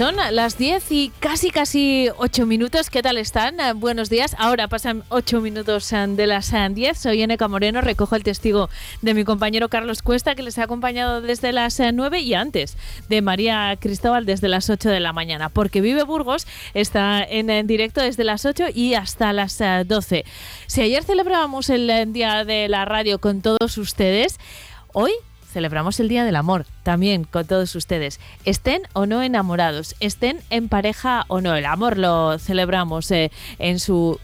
Son las 10 y casi casi 8 minutos. ¿Qué tal están? Eh, buenos días. Ahora pasan 8 minutos eh, de las 10. Eh, Soy Eneca Moreno. Recojo el testigo de mi compañero Carlos Cuesta, que les ha acompañado desde las 9 y antes de María Cristóbal desde las 8 de la mañana. Porque Vive Burgos está en, directo desde las 8 y hasta las 12. Si ayer celebrábamos el Día de la Radio con todos ustedes, hoy celebramos el Día del Amor también con todos ustedes. Estén o no enamorados, estén en pareja o no. El amor lo celebramos eh, en su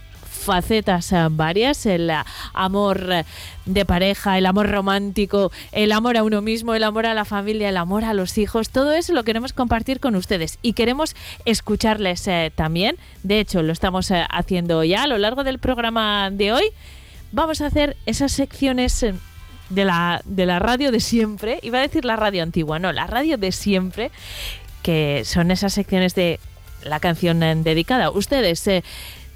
facetas eh, varias, el amor de pareja, el amor romántico, el amor a uno mismo, el amor a la familia, el amor a los hijos, todo eso lo queremos compartir con ustedes y queremos escucharles eh, también. De hecho, lo estamos haciendo ya a lo largo del programa de hoy. Vamos a hacer esas secciones de la, de la radio de siempre, iba a decir la radio antigua, no, la radio de siempre, que son esas secciones de la canción dedicada. Ustedes eh,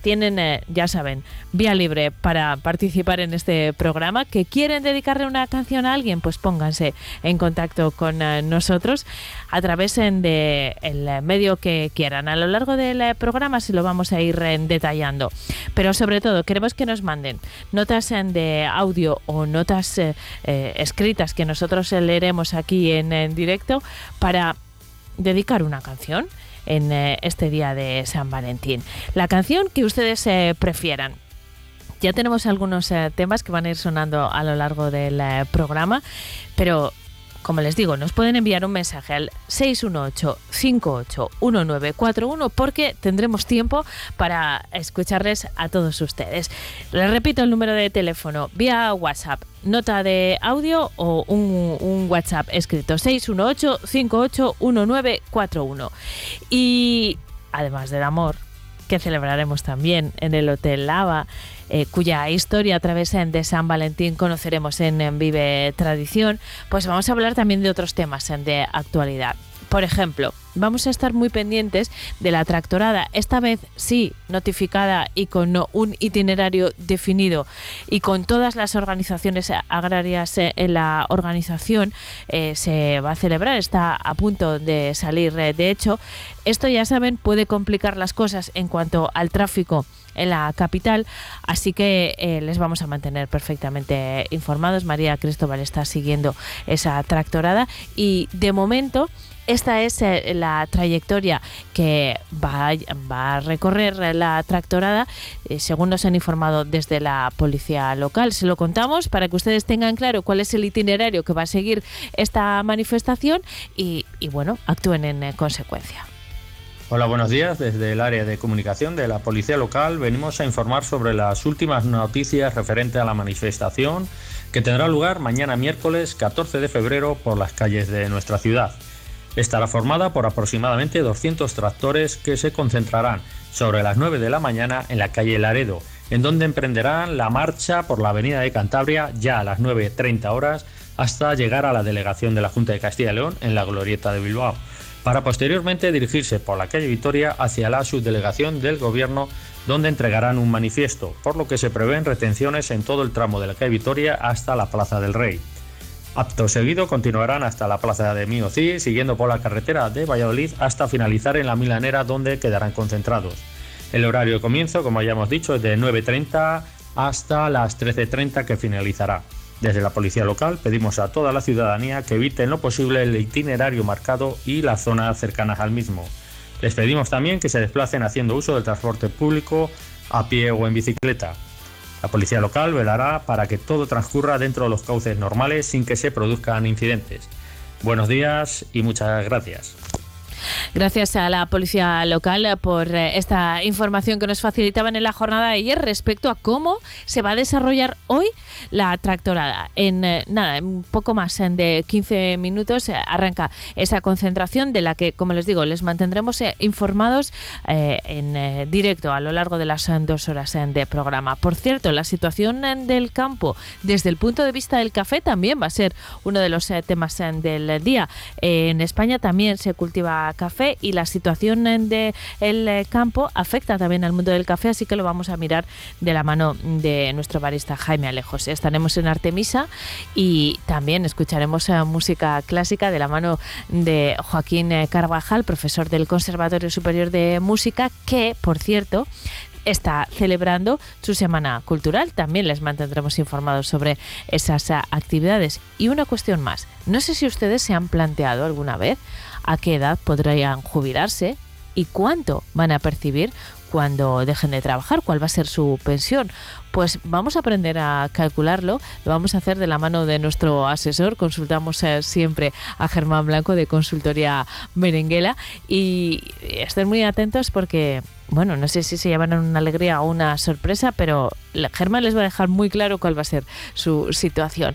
tienen, eh, ya saben, vía libre para participar en este programa. ¿Que quieren dedicarle una canción a alguien? Pues pónganse en contacto con eh, nosotros a través del de el medio que quieran. A lo largo del eh, programa se lo vamos a ir detallando. Pero sobre todo, queremos que nos manden notas de audio o notas escritas que nosotros leeremos aquí en directo para dedicar una canción en eh, este día de San Valentín. La canción que ustedes eh, prefieran. Ya tenemos algunos eh, temas que van a ir sonando a lo largo del programa, pero como les digo, nos pueden enviar un mensaje al 618-581941 porque tendremos tiempo para escucharles a todos ustedes. Les repito el número de teléfono vía WhatsApp, nota de audio o un, un WhatsApp escrito 618-581941. Y además del amor, que celebraremos también en el Hotel Lava, eh, cuya historia a través de San Valentín conoceremos en, Vive Tradición, pues vamos a hablar también de otros temas de actualidad. Por ejemplo, vamos a estar muy pendientes de la tractorada, esta vez sí notificada y con un itinerario definido y con todas las organizaciones agrarias eh, en la organización eh, se va a celebrar, está a punto de salir. De hecho, esto ya saben puede complicar las cosas en cuanto al tráfico en la capital, así que eh, les vamos a mantener perfectamente informados. María Cristóbal está siguiendo esa tractorada y de momento esta es eh, la trayectoria que va, a recorrer la tractorada, eh, según nos han informado desde la policía local. Se lo contamos para que ustedes tengan claro cuál es el itinerario que va a seguir esta manifestación y bueno, actúen en consecuencia. Hola, buenos días. Desde el área de comunicación de la Policía Local venimos a informar sobre las últimas noticias referente a la manifestación que tendrá lugar mañana miércoles 14 de febrero por las calles de nuestra ciudad. Estará formada por aproximadamente 200 tractores que se concentrarán sobre las 9 de la mañana en la calle Laredo, en donde emprenderán la marcha por la avenida de Cantabria ya a las 9.30 horas hasta llegar a la delegación de la Junta de Castilla y León en la Glorieta de Bilbao para posteriormente dirigirse por la calle Vitoria hacia la subdelegación del Gobierno, donde entregarán un manifiesto, por lo que se prevén retenciones en todo el tramo de la calle Vitoria hasta la Plaza del Rey. Acto seguido continuarán hasta la Plaza de Miocí, siguiendo por la carretera de Valladolid hasta finalizar en la Milanera, donde quedarán concentrados. El horario de comienzo, como ya hemos dicho, es de 9.30 hasta las 13.30 que finalizará. Desde la policía local pedimos a toda la ciudadanía que evite en lo posible el itinerario marcado y las zonas cercanas al mismo. Les pedimos también que se desplacen haciendo uso del transporte público a pie o en bicicleta. La policía local velará para que todo transcurra dentro de los cauces normales sin que se produzcan incidentes. Buenos días y muchas gracias. Gracias a la policía local por eh, esta información que nos facilitaban en la jornada de ayer respecto a cómo se va a desarrollar hoy la tractorada. En eh, nada, en poco más de 15 minutos eh, arranca esa concentración de la que, como les digo, les mantendremos informados en directo a lo largo de las dos horas de programa. Por cierto, la situación del campo desde el punto de vista del café también va a ser uno de los temas del día. en España también se cultiva café y la situación del el campo afecta también al mundo del café, así que lo vamos a mirar de la mano de nuestro barista Jaime Alejos. Estaremos en Artemisa y también escucharemos eh, música clásica de la mano de Joaquín eh, Carvajal, profesor del Conservatorio Superior de Música, que, por cierto, está celebrando su semana cultural. También les mantendremos informados sobre esas eh, actividades. Y una cuestión más. No sé si ustedes se han planteado alguna vez a qué edad podrían jubilarse y cuánto van a percibir cuando dejen de trabajar, cuál va a ser su pensión. Pues vamos a aprender a calcularlo, lo vamos a hacer de la mano de nuestro asesor, consultamos eh, siempre a Germán Blanco de Consultoría Merenguela y estén muy atentos porque bueno, no sé si se llevan una alegría o una sorpresa, pero Germán les va a dejar muy claro cuál va a ser su situación.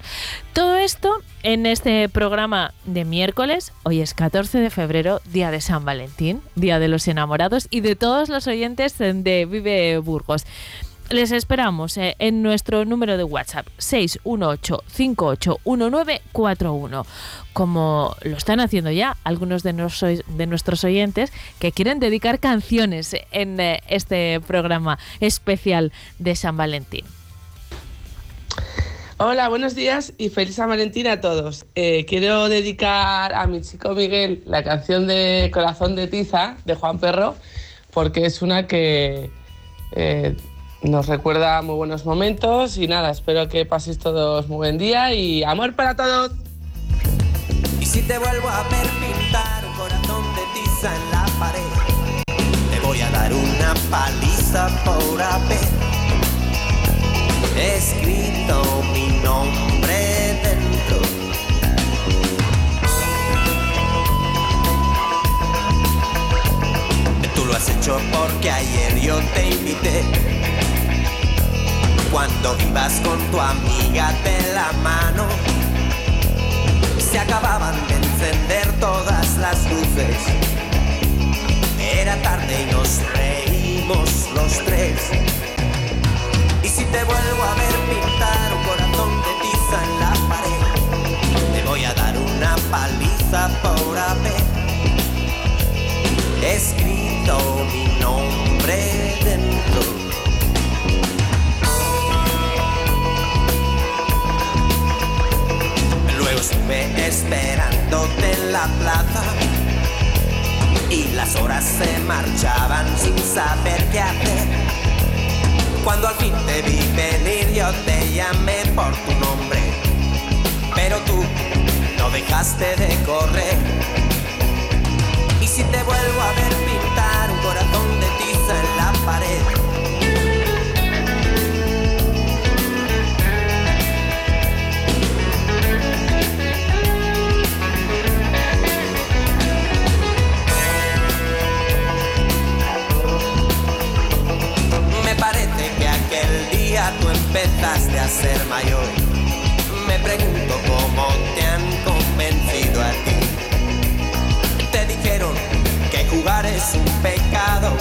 Todo esto en este programa de miércoles, hoy es 14 de febrero, día de San Valentín, día de los enamorados y de todos los oyentes de Vive Burgos. Les esperamos eh, en nuestro número de WhatsApp 618-581941, como lo están haciendo ya algunos de, nuestros oyentes que quieren dedicar canciones en eh, este programa especial de San Valentín. Hola, buenos días y feliz San Valentín a todos. Eh, quiero dedicar a mi chico Miguel la canción de Corazón de Tiza de Juan Perro porque es una que nos recuerda muy buenos momentos y nada, espero que paséis todos muy buen día y amor para todos. Y si te vuelvo a ver pintar un corazón de tiza en la pared, te voy a dar una paliza por haber escrito mi nombre dentro. Tú lo has hecho porque ayer yo te invité cuando ibas con tu amiga de la mano. Se acababan de encender todas las luces. Era tarde y nos reímos los tres. Y si te vuelvo a ver pintar un corazón de tiza en la pared, te voy a dar una paliza por haber escrito mi nombre dentro estuve esperándote en la plaza y las horas se marchaban sin saber qué hacer. Cuando al fin te vi venir yo te llamé por tu nombre, pero tú no dejaste de correr. Y si te vuelvo a ver pintar a ser mayor. Me pregunto cómo te han convencido a ti. Te dijeron que jugar es un pecado.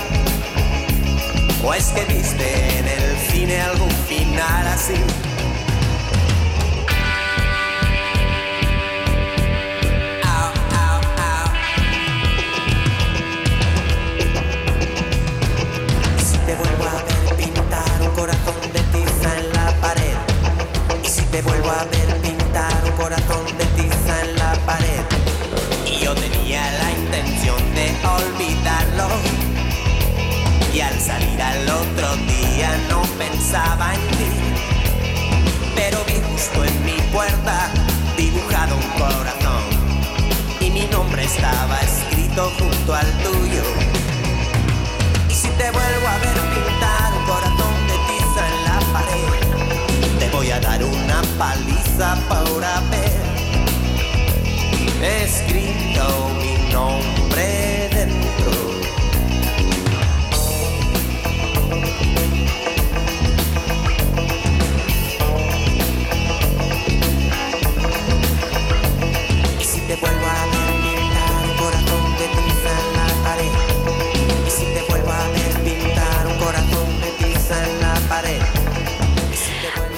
¿O es que viste en el cine algún final así? te vuelvo a pintar un corazón de tiza en la pared. Y yo tenía la intención de olvidarlo. Y al salir al otro día no pensaba en ti. Pero vi justo en mi puerta dibujado un corazón. Y mi nombre estaba escrito junto al tuyo. Paliza para ver escrito mi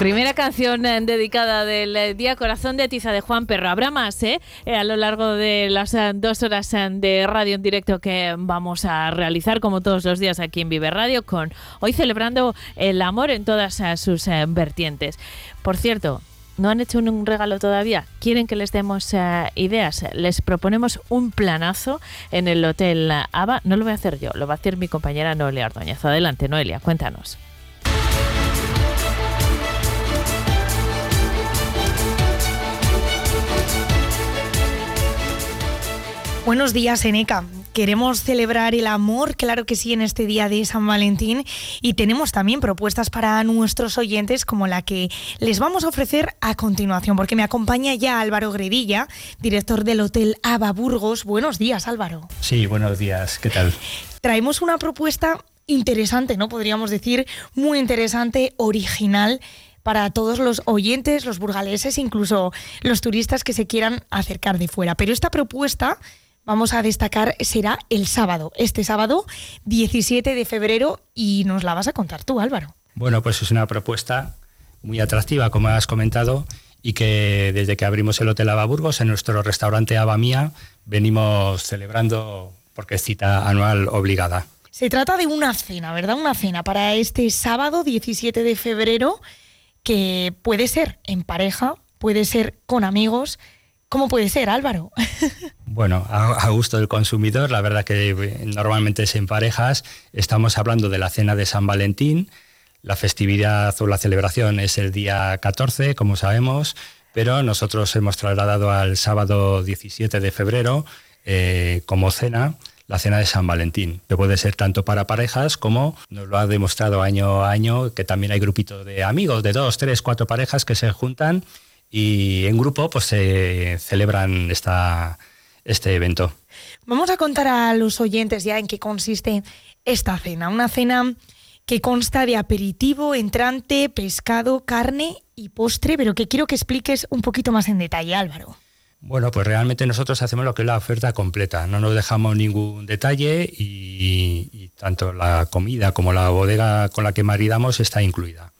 Primera canción eh, dedicada del eh, Día Corazón de Tiza de Juan Perro. Habrá más, ¿eh? Eh, A lo largo de las dos horas de radio en directo que vamos a realizar, como todos los días aquí en Vive Radio, con hoy celebrando el amor en todas sus vertientes. Por cierto, ¿no han hecho un regalo todavía? ¿Quieren que les demos ideas? Les proponemos un planazo en el Hotel ABA. No lo voy a hacer yo, lo va a hacer mi compañera Noelia Ordóñez. Adelante, Noelia, cuéntanos. Buenos días, Eneca. Queremos celebrar el amor, claro que sí, en este día de San Valentín y tenemos también propuestas para nuestros oyentes como la que les vamos a ofrecer a continuación, porque me acompaña ya Álvaro Gredilla, director del Hotel Aba Burgos. Buenos días, Álvaro. Sí, buenos días, ¿qué tal? Traemos una propuesta interesante, ¿no? Podríamos decir muy interesante, original para todos los oyentes, los burgaleses, incluso los turistas que se quieran acercar de fuera. Pero esta propuesta vamos a destacar será el sábado, este sábado 17 de febrero y nos la vas a contar tú, Álvaro. Bueno, pues es una propuesta muy atractiva, como has comentado, y que desde que abrimos el Hotel Aba Burgos, en nuestro restaurante Aba Mía, venimos celebrando porque es cita anual obligada. Se trata de una cena, ¿verdad? Una cena para este sábado 17 de febrero que puede ser en pareja, puede ser con amigos. ¿Cómo puede ser, Álvaro? Bueno, a, gusto del consumidor, la verdad que eh, normalmente es en parejas. Estamos hablando de la cena de San Valentín. La festividad o la celebración es el día 14, como sabemos, pero nosotros hemos trasladado al sábado 17 de febrero eh, como cena la cena de San Valentín, que puede ser tanto para parejas como nos lo ha demostrado año a año que también hay grupitos de amigos, de dos, tres, cuatro parejas que se juntan y en grupo pues se celebran esta, este evento. Vamos a contar a los oyentes ya en qué consiste esta cena. Una cena que consta de aperitivo, entrante, pescado, carne y postre, pero que quiero que expliques un poquito más en detalle, Álvaro. Bueno, pues realmente nosotros hacemos lo que es la oferta completa, no nos dejamos ningún detalle y, y tanto la comida como la bodega con la que maridamos está incluida.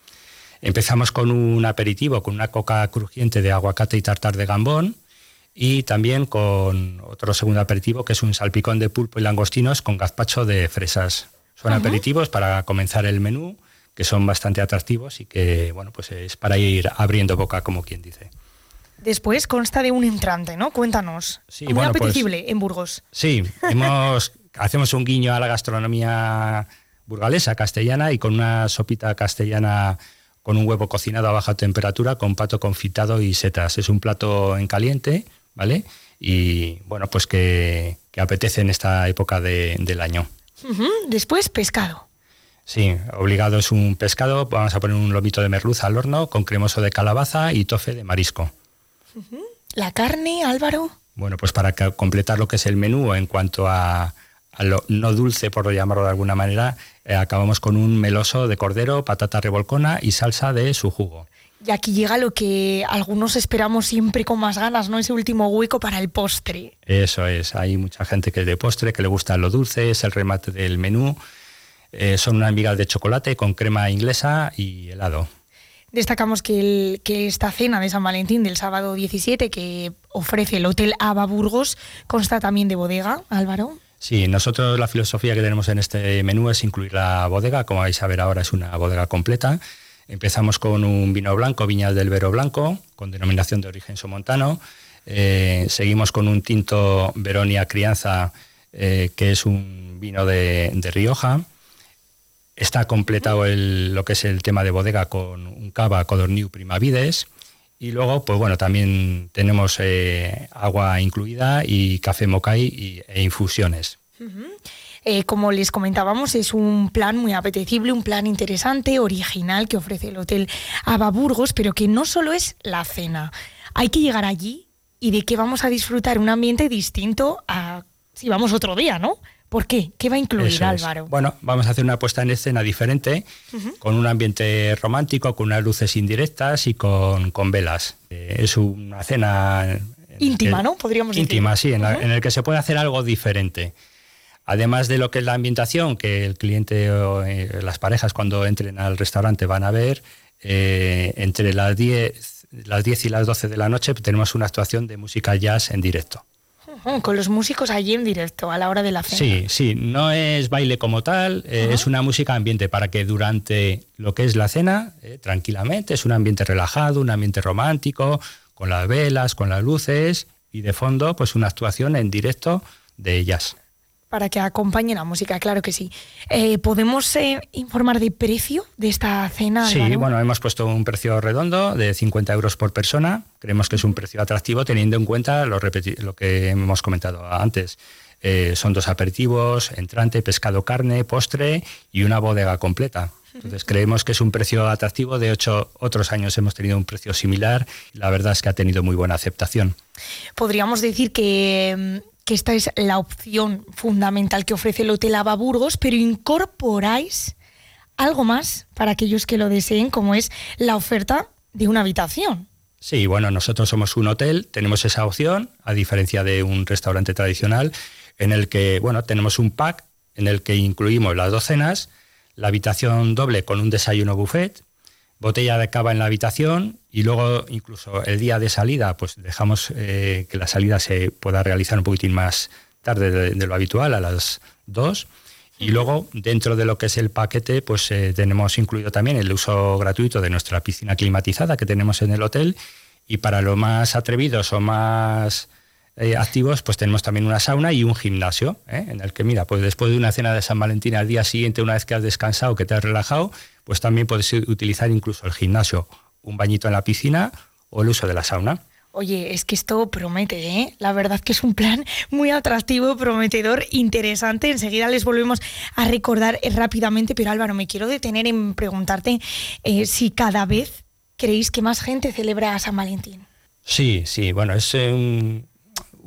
Empezamos con un aperitivo, con una coca crujiente de aguacate y tartar de gambón, y también con otro segundo aperitivo que es un salpicón de pulpo y langostinos con gazpacho de fresas. Son aperitivos para comenzar el menú que son bastante atractivos y que bueno pues es para ir abriendo boca como quien dice. Después consta de un entrante, ¿no? Cuéntanos. Sí, Muy bueno, apetecible pues, en Burgos. Sí, hemos, hacemos un guiño a la gastronomía burgalesa castellana y con una sopita castellana con un huevo cocinado a baja temperatura con pato confitado y setas. Es un plato en caliente ¿vale? Y bueno, pues que, que apetece en esta época de, del año. Uh -huh. Después, pescado. Sí, obligado es un pescado. Vamos a poner un lomito de merluza al horno con cremoso de calabaza y tofe de marisco. Uh -huh. La carne, Álvaro. Bueno, pues para completar lo que es el menú en cuanto a, a lo no dulce, por llamarlo de alguna manera, eh, acabamos con un meloso de cordero, patata revolcona y salsa de su jugo. Y aquí llega lo que algunos esperamos siempre con más ganas, ¿no? Ese último hueco para el postre. Eso es, hay mucha gente que es de postre, que le gusta lo dulce, es el remate del menú. Eh, son unas migas de chocolate con crema inglesa y helado. Destacamos que, el, que esta cena de San Valentín del sábado 17 que ofrece el Hotel Aba Burgos consta también de bodega, Álvaro. Sí, nosotros la filosofía que tenemos en este menú es incluir la bodega, como vais a ver ahora es una bodega completa. Empezamos con un vino blanco, Viñas del Vero Blanco, con denominación de origen somontano. Eh, seguimos con un tinto Veronia Crianza, eh, que es un vino de, Rioja. Está completado lo que es el tema de bodega con un cava Codorniu Primavides. Y luego, pues bueno, también tenemos eh, agua incluida y café mocay y, e infusiones. Eh, como les comentábamos, es un plan muy apetecible, un plan interesante, original que ofrece el Hotel Aba Burgos, pero que no solo es la cena. Hay que llegar allí y de que vamos a disfrutar un ambiente distinto a si vamos otro día, ¿no? ¿Por qué? ¿Qué va a incluir, Eso Álvaro? Es. Bueno, vamos a hacer una puesta en escena diferente, uh -huh. con un ambiente romántico, con unas luces indirectas y con, con velas. Eh, es una cena... Íntima, que, ¿no? Podríamos decir. Íntima, sí, en, uh -huh. la, en el que se puede hacer algo diferente. Además de lo que es la ambientación, que el cliente o eh, las parejas cuando entren al restaurante van a ver, eh, entre las 10, las 10 y las 12 de la noche tenemos una actuación de música jazz en directo. Con los músicos allí en directo a la hora de la cena. Sí, sí, no es baile como tal, eh, es una música ambiente para que durante lo que es la cena, eh, tranquilamente, es un ambiente relajado, un ambiente romántico, con las velas, con las luces y de fondo, pues una actuación en directo de jazz. Para que acompañe la música, claro que sí. Eh, ¿Podemos eh, informar de precio de esta cena? Sí, Álvaro? bueno, hemos puesto un precio redondo de 50 euros por persona. Creemos que es un precio atractivo teniendo en cuenta lo, lo que hemos comentado antes. Eh, son dos aperitivos, entrante, pescado, carne, postre y una bodega completa. Entonces creemos que es un precio atractivo. De hecho, otros años hemos tenido un precio similar la verdad es que ha tenido muy buena aceptación. Podríamos decir que, mm, que esta es la opción fundamental que ofrece el Hotel Ava Burgos, pero incorporáis algo más para aquellos que lo deseen, como es la oferta de una habitación. Sí, bueno, nosotros somos un hotel, tenemos esa opción, a diferencia de un restaurante tradicional, en el que, bueno, tenemos un pack en el que incluimos las dos cenas, la habitación doble con un desayuno buffet, botella de cava en la habitación y luego incluso el día de salida, pues dejamos eh, que la salida se pueda realizar un poquitín más tarde de, de lo habitual, a las 2. Y luego, dentro de lo que es el paquete, pues eh, tenemos incluido también el uso gratuito de nuestra piscina climatizada que tenemos en el hotel. Y para los más atrevidos o más eh, activos, pues tenemos también una sauna y un gimnasio, ¿eh? en el que, mira, pues después de una cena de San Valentín al día siguiente, una vez que has descansado, que te has relajado, pues también puedes utilizar incluso el gimnasio, un bañito en la piscina o el uso de la sauna. Oye, es que esto promete, ¿eh? La verdad que es un plan muy atractivo, prometedor, interesante. Enseguida les volvemos a recordar rápidamente, pero Álvaro, me quiero detener en preguntarte eh, si cada vez creéis que más gente celebra San Valentín. Sí, sí, bueno, es un-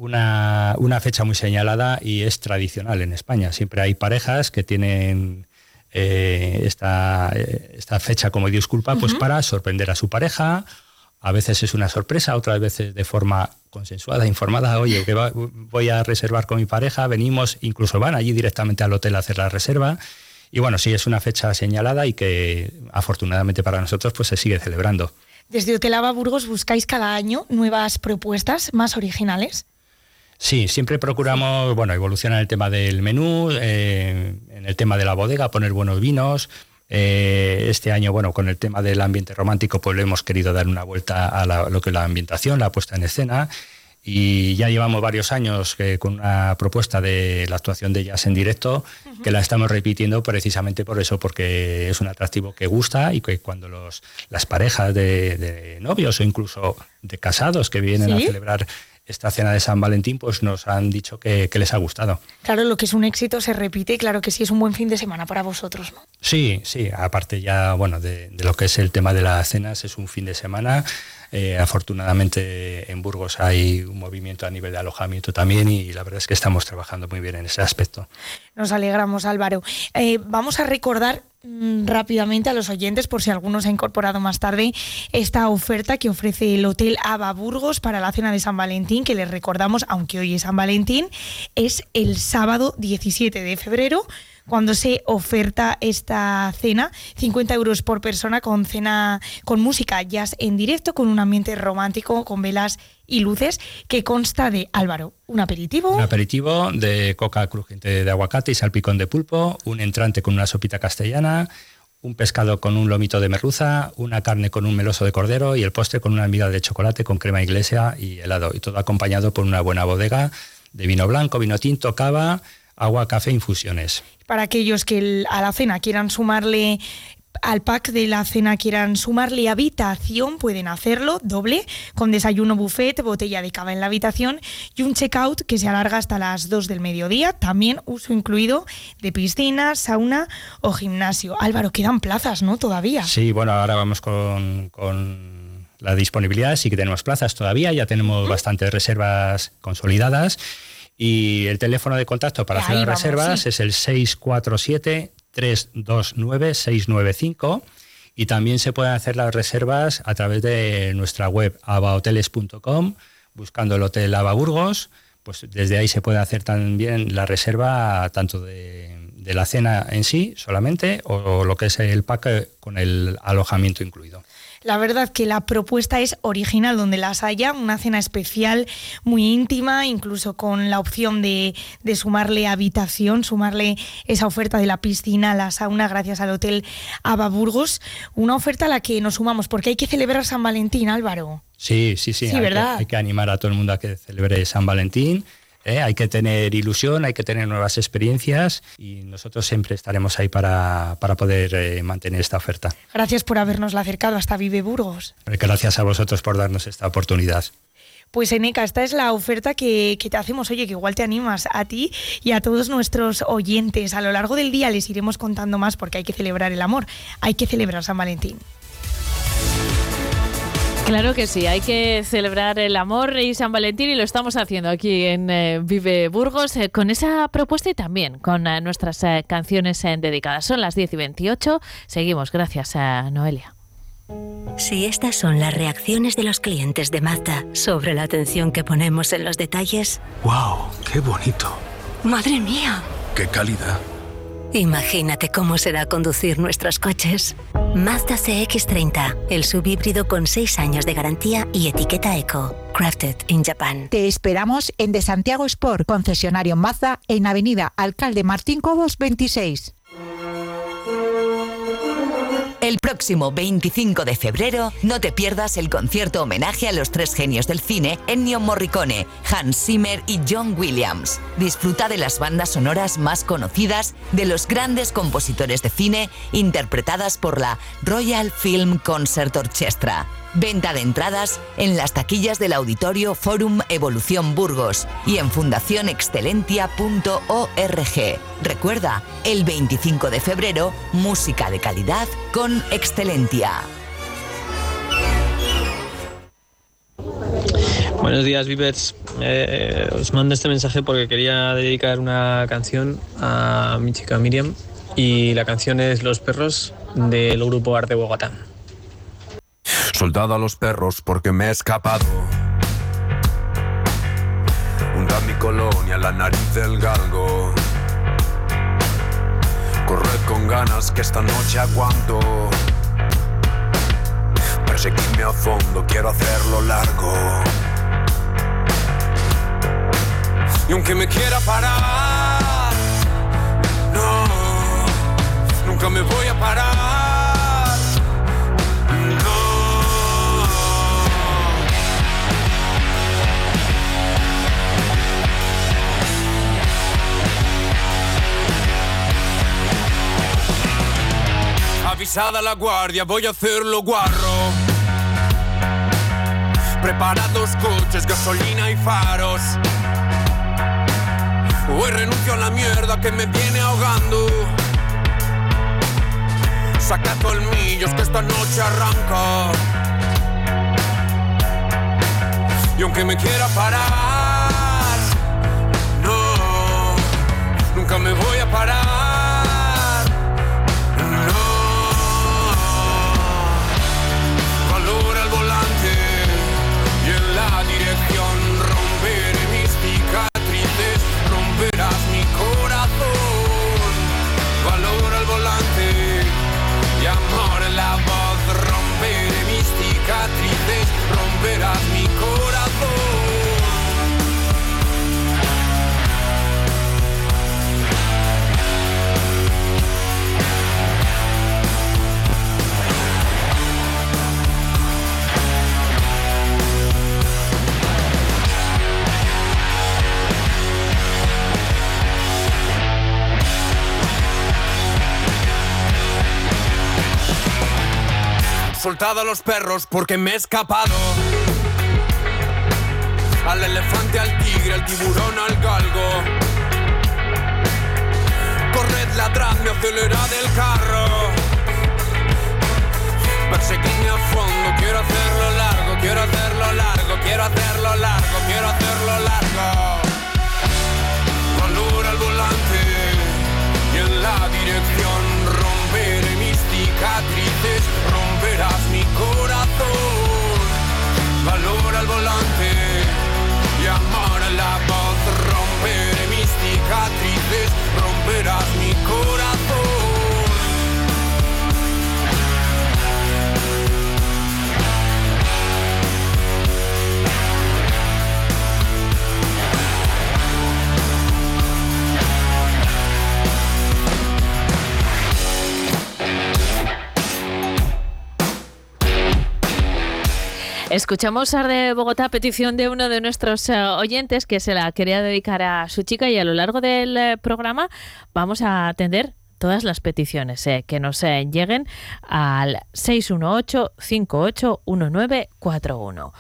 una, una fecha muy señalada y es tradicional en España. Siempre hay parejas que tienen eh, esta, eh, esta fecha como disculpa pues para sorprender a su pareja. A veces es una sorpresa, otras veces de forma consensuada, informada. Oye, que va- voy a reservar con mi pareja, venimos, incluso van allí directamente al hotel a hacer la reserva. Y bueno, sí, es una fecha señalada y que afortunadamente para nosotros pues se sigue celebrando. Desde Hotel Ava Burgos buscáis cada año nuevas propuestas más originales. Sí, siempre procuramos, bueno, evolucionar el tema del menú, eh, en el tema de la bodega, poner buenos vinos. Eh, este año, bueno, con el tema del ambiente romántico, pues le hemos querido dar una vuelta a la- lo que es la ambientación, la puesta en escena. Y ya llevamos varios años que- con una propuesta de la actuación de jazz en directo, que la estamos repitiendo precisamente por eso, porque es un atractivo que gusta y que cuando los, las parejas de, de novios o incluso de casados que vienen ¿Sí? a celebrar esta cena de San Valentín, pues nos han dicho que, que les ha gustado. Claro, lo que es un éxito se repite y claro que sí es un buen fin de semana para vosotros, ¿no? Sí, sí, aparte ya, bueno, de, de lo que es el tema de las cenas, es un fin de semana. Eh, afortunadamente en Burgos hay un movimiento a nivel de alojamiento también y la verdad es que estamos trabajando muy bien en ese aspecto. Nos alegramos, Álvaro. Eh, vamos a recordar rápidamente a los oyentes, por si alguno se ha incorporado más tarde, esta oferta que ofrece el Hotel Ava Burgos para la cena de San Valentín, que les recordamos, aunque hoy es San Valentín, es el sábado 17 de febrero cuando se oferta esta cena, 50 euros por persona con cena con música jazz en directo, con un ambiente romántico, con velas y luces, que consta de Álvaro, un aperitivo. Un aperitivo de coca crujiente de aguacate y salpicón de pulpo, un entrante con una sopita castellana, un pescado con un lomito de merluza, una carne con un meloso de cordero y el postre con una almíbar de chocolate con crema iglesia y helado. Y todo acompañado por una buena bodega de vino blanco, vino tinto, cava, agua, café, infusiones. Para aquellos que a la cena quieran sumarle al pack de la cena quieran sumarle habitación, pueden hacerlo doble, con desayuno buffet, botella de cava en la habitación y un checkout que se alarga hasta las 2 del mediodía, también uso incluido de piscina, sauna o gimnasio. Álvaro, quedan plazas, ¿no? Todavía. Sí, bueno, ahora vamos con, con la disponibilidad, sí que tenemos plazas todavía, ya tenemos bastantes reservas consolidadas. Y el teléfono de contacto para hacer las vamos, reservas sí. es el 647-329-695 y también se pueden hacer las reservas a través de nuestra web abahoteles.com, buscando el Hotel Ava Burgos, pues desde ahí se puede hacer también la reserva tanto de, la cena en sí solamente o, lo que es el pack con el alojamiento incluido. La verdad que la propuesta es original donde las haya, una cena especial muy íntima, incluso con la opción de, sumarle habitación, sumarle esa oferta de la piscina, la sauna, gracias al Hotel Aba Burgos, una oferta a la que nos sumamos, porque hay que celebrar San Valentín, Álvaro. Sí, sí, sí. hay, ¿verdad? Que, hay que animar a todo el mundo a que celebre San Valentín. ¿Eh? Hay que tener ilusión, hay que tener nuevas experiencias y nosotros siempre estaremos ahí para, poder eh, mantener esta oferta. Gracias por habernos acercado hasta Vive Burgos. Gracias a vosotros por darnos esta oportunidad. Pues Eneca, esta es la oferta que, que, te hacemos, oye, que igual te animas a ti y a todos nuestros oyentes. A lo largo del día les iremos contando más porque hay que celebrar el amor, hay que celebrar San Valentín. Claro que sí, hay que celebrar el amor y San Valentín y lo estamos haciendo aquí en eh, Vive Burgos eh, con esa propuesta y también con eh, nuestras canciones dedicadas. Son las 10 y 28, seguimos, gracias a Noelia. Si estas son las reacciones de los clientes de Mazda sobre la atención que ponemos en los detalles. ¡Wow! ¡Qué bonito! ¡Madre mía! ¡Qué calidad! Imagínate cómo será conducir nuestros coches. Mazda CX30, el subhíbrido con 6 años de garantía y etiqueta eco. Crafted in Japan. Te esperamos en De Santiago Sport, concesionario Mazda, en Avenida Alcalde Martín Cobos 26. El próximo 25 de febrero no te pierdas el concierto homenaje a los tres genios del cine, Ennio Morricone, Hans Zimmer y John Williams. Disfruta de las bandas sonoras más conocidas de los grandes compositores de cine interpretadas por la Royal Film Concert Orchestra. Venta de entradas en las taquillas del Auditorio Forum Evolución Burgos y en fundacionexcelentia.org. Recuerda, el 25 de febrero, música de calidad con Excelentia. Buenos días, Vivers. Eh, os mando este mensaje porque quería dedicar una canción a mi chica Miriam y la canción es Los perros del grupo Arte Bogotá. Soldado a los perros porque me he escapado. Hunda mi colonia, la nariz del galgo. Corred con ganas que esta noche aguanto. Perseguirme a fondo, quiero hacerlo largo. Y aunque me quiera parar, no, nunca me voy a parar. Avisada la guardia, voy a hacerlo guarro. Preparados coches, gasolina y faros. Hoy renuncio a la mierda que me viene ahogando. Saca colmillos que esta noche arranca. Y aunque me quiera parar, no, nunca me voy a parar. Soltado a los perros porque me he escapado. Al elefante, al tigre, al tiburón, al galgo. Corred, ladradme, acelerad el carro. Perseguidme a fondo, quiero hacerlo largo, quiero hacerlo largo, quiero hacerlo largo, quiero hacerlo largo. Valor al volante y en la dirección romperé mis cicatrices romperás mi corazón. Valor al volante y amor a la voz. Romperé mis cicatrices, romperás mi corazón. Escuchamos de Bogotá, petición de uno de nuestros eh, oyentes que se la quería dedicar a su chica y a lo largo del eh, programa vamos a atender todas las peticiones eh, que nos lleguen al 618-581941.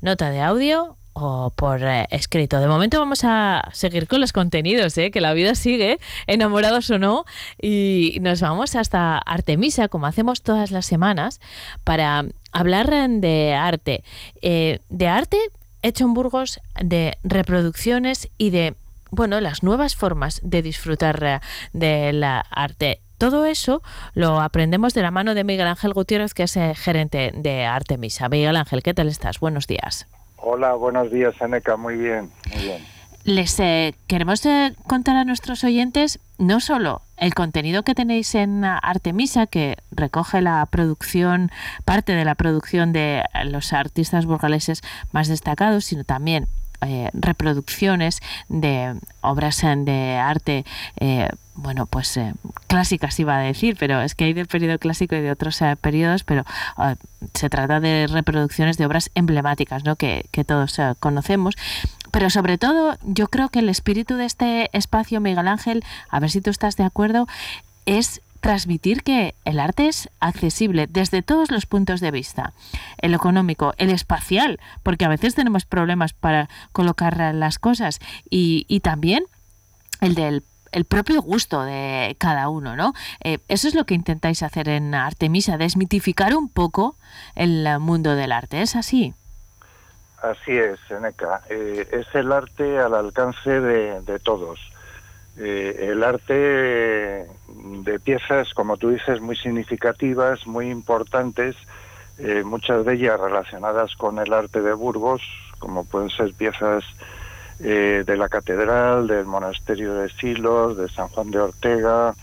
Nota de audio o por escrito. De momento vamos a seguir con los contenidos, que la vida sigue, enamorados o no, y nos vamos hasta Artemisa, como hacemos todas las semanas, para hablar de arte, eh, de arte hecho en Burgos, de reproducciones y de, bueno, las nuevas formas de disfrutar eh, de la arte. Todo eso lo aprendemos de la mano de Miguel Ángel Gutiérrez, que es eh, gerente de Artemisa. Miguel Ángel, ¿qué tal estás? Buenos días. Hola, buenos días, Aneca. Muy bien, muy bien. Les queremos contar a nuestros oyentes no solo el contenido que tenéis en Artemisa, que recoge la producción, parte de la producción de los artistas burgaleses más destacados, sino también eh, reproducciones de obras de arte, eh, bueno, pues eh, clásicas iba a decir, pero es que hay del periodo clásico y de otros periodos, pero ah, se trata de reproducciones de obras emblemáticas, ¿no? Que, que todos conocemos. Pero sobre todo, yo creo que el espíritu de este espacio, Miguel Ángel, a ver si tú estás de acuerdo, es transmitir que el arte es accesible desde todos los puntos de vista, el económico, el espacial, porque a veces tenemos problemas para colocar las cosas, y, también el del el propio gusto de cada uno, ¿no? Eh, eso es lo que intentáis hacer en Artemisa, desmitificar un poco el mundo del arte, ¿es así? Así es, Seneca. Eh, es el arte al alcance de, todos. Eh, el arte de piezas, como tú dices, muy significativas, muy importantes, eh, muchas de ellas relacionadas con el arte de Burgos, como pueden ser piezas de la catedral, del monasterio de Silos, de San Juan de Ortega,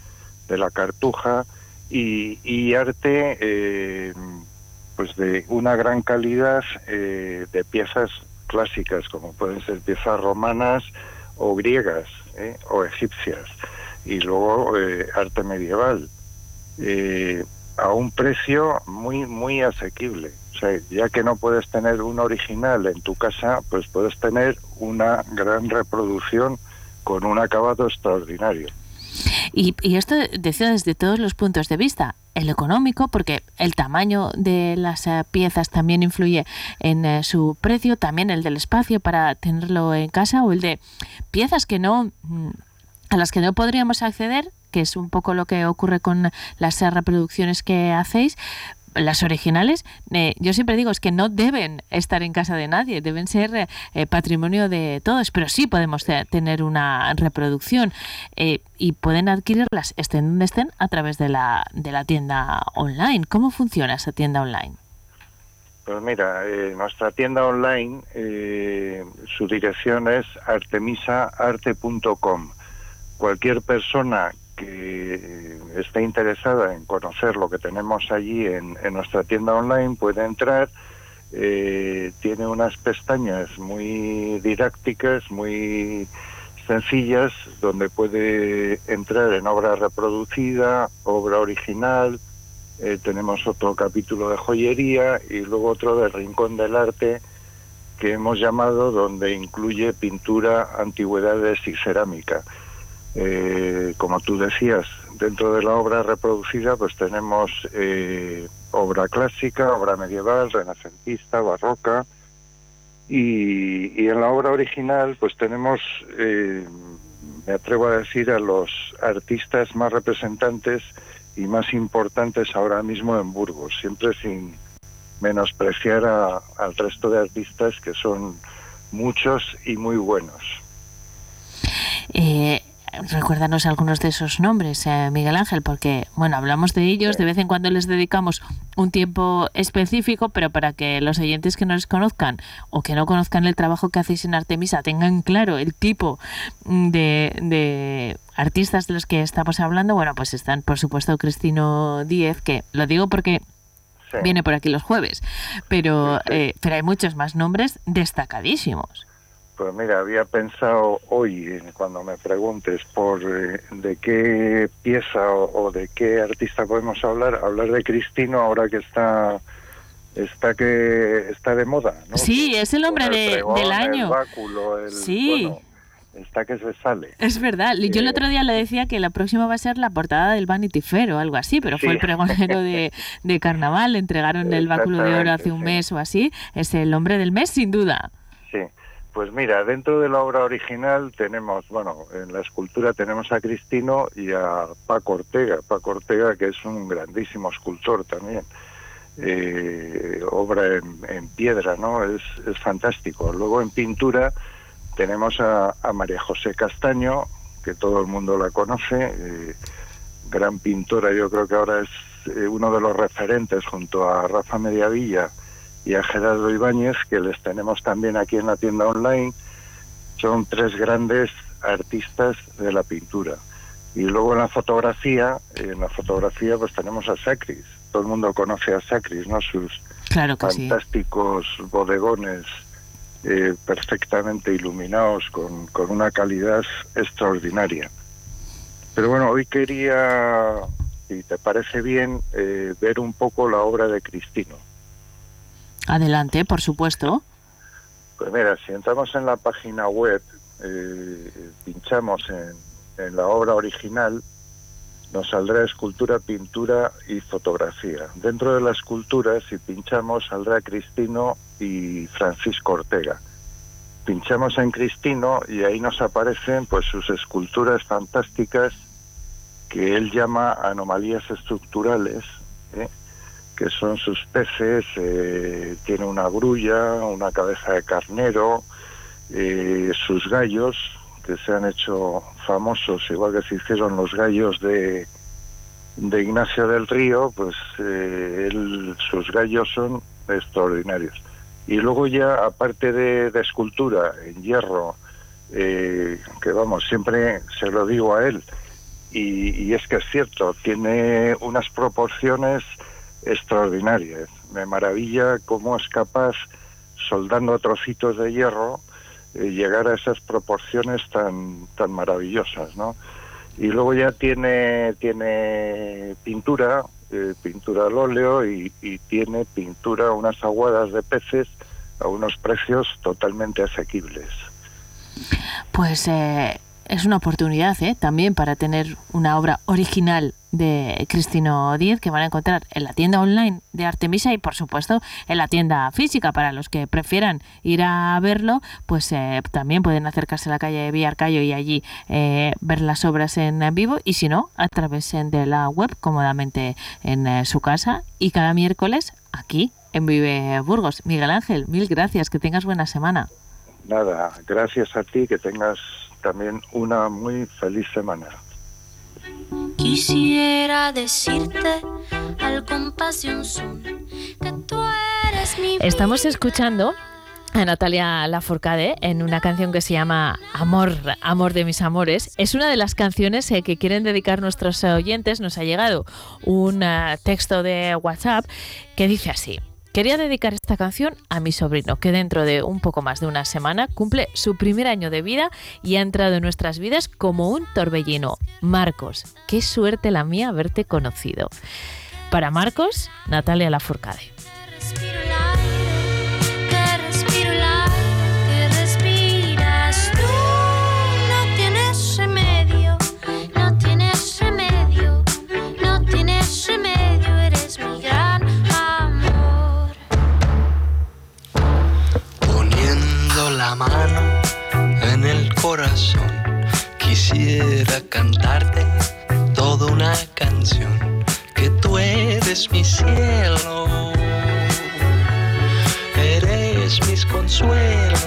de la Cartuja, y, y arte pues de una gran calidad eh, de piezas clásicas, como pueden ser piezas romanas o griegas eh, o egipcias, y luego eh, arte medieval, a un precio muy, muy asequible. O sea, ya que no puedes tener un original en tu casa, pues puedes tener una gran reproducción con un acabado extraordinario. Y, esto decía desde todos los puntos de vista. El económico, porque el tamaño de las eh, piezas también influye en eh, su precio, también el del espacio para tenerlo en casa o el de piezas que no mm, a las que no podríamos acceder que es un poco lo que ocurre con las eh, reproducciones que hacéis, las originales, eh, yo siempre digo, es que no deben estar en casa de nadie, deben ser eh, patrimonio de todos, pero sí podemos tener una reproducción eh, y pueden adquirirlas, estén donde estén, a través de la, de la tienda online. ¿Cómo funciona esa tienda online? Pues mira, nuestra tienda online, su dirección es artemisaarte.com. Cualquier persona que esté interesada en conocer lo que tenemos allí en, nuestra tienda online puede entrar. Eh, tiene unas pestañas muy didácticas, muy sencillas, donde puede entrar en obra reproducida, obra original. Eh, tenemos otro capítulo de joyería y luego otro de Rincón del Arte que hemos llamado donde incluye pintura, antigüedades y cerámica. Eh, como tú decías, dentro de la obra reproducida pues tenemos eh, obra clásica, obra medieval, renacentista, barroca y, en la obra original pues tenemos, eh, me atrevo a decir, a los artistas más representantes y más importantes ahora mismo en Burgos, siempre sin menospreciar al resto de artistas que son muchos y muy buenos. Eh, recuérdanos algunos de esos nombres, eh, Miguel Ángel, porque, bueno, hablamos de ellos, de vez en cuando les dedicamos un tiempo específico, pero para que los oyentes que no les conozcan o que no conozcan el trabajo que hacéis en Artemisa tengan claro el tipo de, artistas de los que estamos hablando, bueno, pues están, por supuesto, Cristino Díez, que lo digo porque viene por aquí los jueves, pero, eh, pero hay muchos más nombres destacadísimos. Pues mira, había pensado hoy, cuando me preguntes por eh, de qué pieza o, de qué artista podemos hablar, hablar de Cristino ahora que está está que está de moda, ¿no? Sí, es el hombre Con de- pregón, del año. El báculo, el, Sí. bueno, está que se sale. Es verdad. Yo el Eh, otro día le decía que la próxima va a ser la portada del Vanity Fair o algo así, pero fue el pregonero de, de carnaval. Le entregaron el báculo de oro hace un mes o así. Es el hombre del mes, sin duda. Sí, pues mira, dentro de la obra original tenemos, bueno, en la escultura tenemos a Cristino y a Paco Ortega. Paco Ortega, que es un grandísimo escultor también. Eh, obra en, piedra, ¿no? Es, fantástico. Luego en pintura tenemos a, a María José Castaño, que todo el mundo la conoce, eh, gran pintora, yo creo que ahora es eh, uno de los referentes junto a Rafa Mediavilla y a Gerardo Ibáñez, que les tenemos también aquí en la tienda online. Son tres grandes artistas de la pintura. Y luego en la fotografía, en la fotografía pues tenemos a Sacris. Todo el mundo conoce a Sacris, ¿no? Sus Claro que sí. fantásticos bodegones eh, perfectamente iluminados con, con una calidad extraordinaria. Pero bueno, hoy quería, si te parece bien, eh, ver un poco la obra de Cristino. Adelante, por supuesto. Pues mira, si entramos en la página web, eh, pinchamos en, la obra original, nos saldrá escultura, pintura y fotografía. Dentro de la escultura, si pinchamos, saldrá Cristino y Francisco Ortega. Pinchamos en Cristino y ahí nos aparecen pues sus esculturas fantásticas que él llama anomalías estructurales, ¿eh? Que son sus peces, eh, tiene una grulla, una cabeza de carnero, eh, sus gallos, que se han hecho famosos, igual que se hicieron los gallos de, de Ignacio del Río, pues eh, sus gallos son extraordinarios. Y luego ya, aparte de, escultura en hierro, eh, que vamos, siempre se lo digo a él, y es que es cierto, tiene unas proporciones extraordinarias. Me maravilla cómo es capaz, soldando trocitos de hierro, eh, llegar a esas proporciones tan, tan maravillosas, ¿no? Y luego ya tiene, tiene pintura, eh, pintura al óleo y, y tiene pintura, unas aguadas de peces a unos precios totalmente asequibles. Pues eh, es una oportunidad ¿eh? también para tener una obra original de Cristino Díez que van a encontrar en la tienda online de Artemisa y por supuesto en la tienda física. Para los que prefieran ir a verlo pues eh, también pueden acercarse a la calle Villarcayo y allí eh, ver las obras en vivo. Y si no a través eh, de la web cómodamente en eh, su casa. Y cada miércoles aquí en Vive Burgos. Miguel Ángel mil gracias. Que tengas buena semana. Nada, gracias a ti, que tengas también una muy feliz semana. Quisiera decirte al compás de un son que tú eres mi Estamos escuchando a Natalia Lafourcade en una canción que se llama Amor, Amor de mis amores. Es una de las canciones eh, que quieren dedicar nuestros oyentes. Nos ha llegado un eh, texto de WhatsApp que dice así. Quería dedicar esta canción a mi sobrino, que dentro de un poco más de una semana cumple su primer año de vida y ha entrado en nuestras vidas como un torbellino. Marcos, qué suerte la mía haberte conocido. Para Marcos, Natalia Lafourcade. Mano en el corazón, quisiera cantarte toda una canción, que tú eres mi cielo, eres mis consuelos,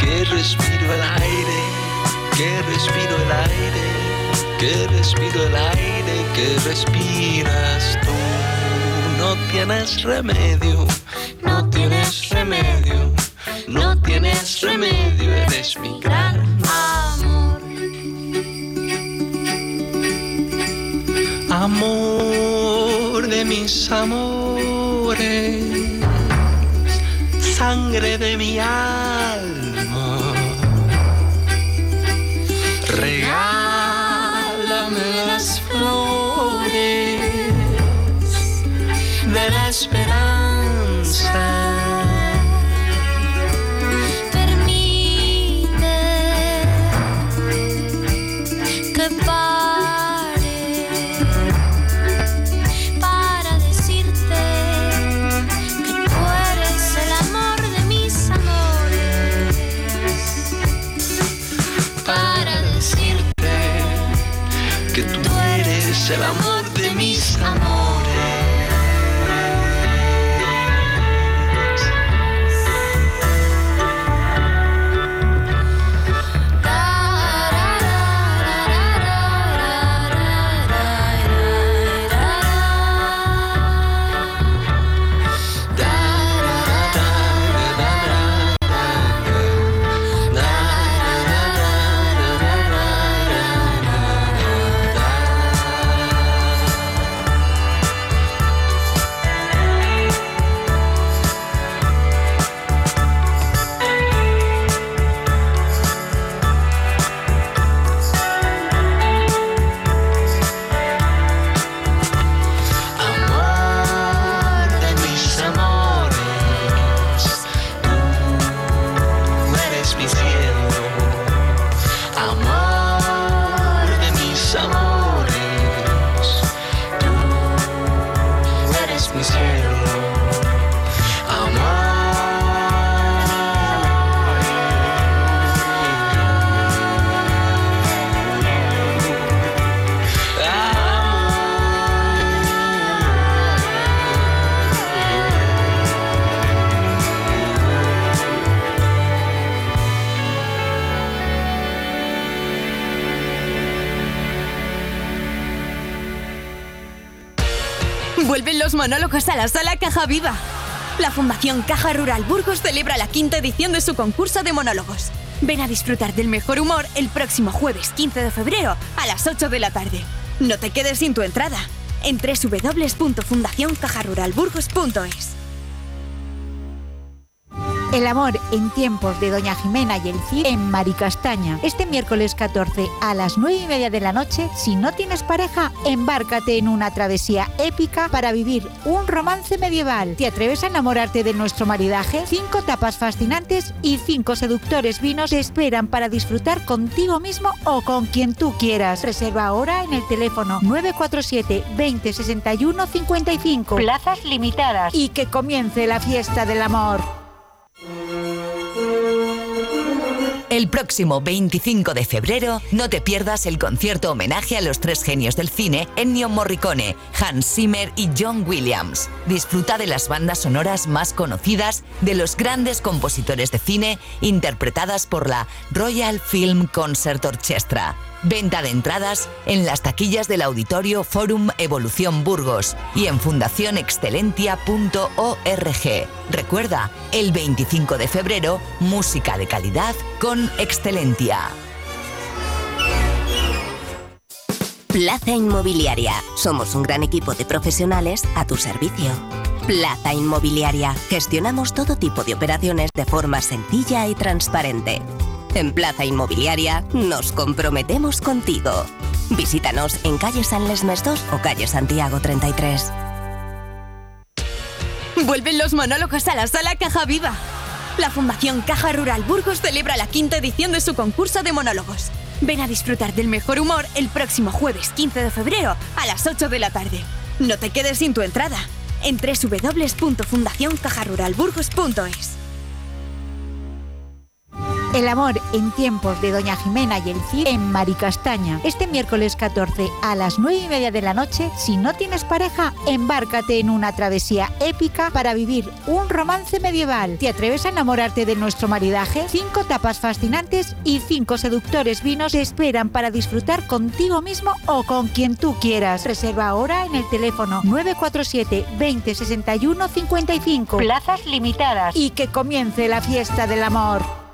que respiro el aire, que respiro el aire, que respiro el aire, que respiras tú, no tienes remedio, no tienes remedio, no tienes remedio, eres mi gran amor. amor de mis amores, sangre de mi alma. esperar. Monólogos a la sala Caja Viva. La Fundación Caja Rural Burgos celebra la quinta edición de su concurso de monólogos. Ven a disfrutar del mejor humor el próximo jueves 15 de febrero a las 8 de la tarde. No te quedes sin tu entrada en www.fundacioncajaruralburgos.es. El amor en tiempos de Doña Jimena y el Cid en Maricastaña. Este miércoles 14 a las 9 y media de la noche, si no tienes pareja, embárcate en una travesía épica para vivir un romance medieval. ¿Te atreves a enamorarte de nuestro maridaje? Cinco tapas fascinantes y cinco seductores vinos te esperan para disfrutar contigo mismo o con quien tú quieras. Reserva ahora en el teléfono 947 20 61 55. Plazas limitadas. Y que comience la fiesta del amor. El próximo 25 de febrero no te pierdas el concierto homenaje a los tres genios del cine Ennio Morricone, Hans Zimmer y John Williams. Disfruta de las bandas sonoras más conocidas de los grandes compositores de cine interpretadas por la Royal Film Concert Orchestra. Venta de entradas en las taquillas del Auditorio Forum Evolución Burgos y en fundacionexcelentia.org. Recuerda, el 25 de febrero, música de calidad con Excelentia. Plaza Inmobiliaria. Somos un gran equipo de profesionales a tu servicio. Plaza Inmobiliaria. Gestionamos todo tipo de operaciones de forma sencilla y transparente. En Plaza Inmobiliaria nos comprometemos contigo. Visítanos en calle San Lesmes 2 o calle Santiago 33. Vuelven los monólogos a la sala Caja Viva. La Fundación Caja Rural Burgos celebra la quinta edición de su concurso de monólogos. Ven a disfrutar del mejor humor el próximo jueves 15 de febrero a las 8 de la tarde. No te quedes sin tu entrada en www.fundacioncajaruralburgos.es. El amor en tiempos de Doña Jimena y el Cid en Maricastaña. Este miércoles 14 a las 9 y media de la noche, si no tienes pareja, embárcate en una travesía épica para vivir un romance medieval. ¿Te atreves a enamorarte de nuestro maridaje? Cinco tapas fascinantes y cinco seductores vinos te esperan para disfrutar contigo mismo o con quien tú quieras. Reserva ahora en el teléfono 947 20 61 55. Plazas limitadas. Y que comience la fiesta del amor.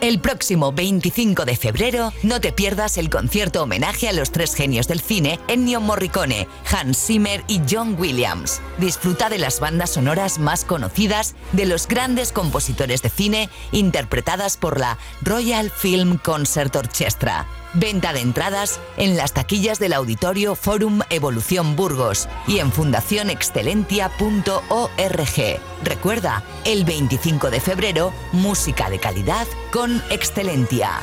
El próximo 25 de febrero no te pierdas el concierto homenaje a los tres genios del cine Ennio Morricone, Hans Zimmer y John Williams. Disfruta de las bandas sonoras más conocidas de los grandes compositores de cine interpretadas por la Royal Film Concert Orchestra. Venta de entradas en las taquillas del Auditorio Forum Evolución Burgos y en fundacionexcelentia.org. Recuerda, el 25 de febrero, música de calidad con Excelentia.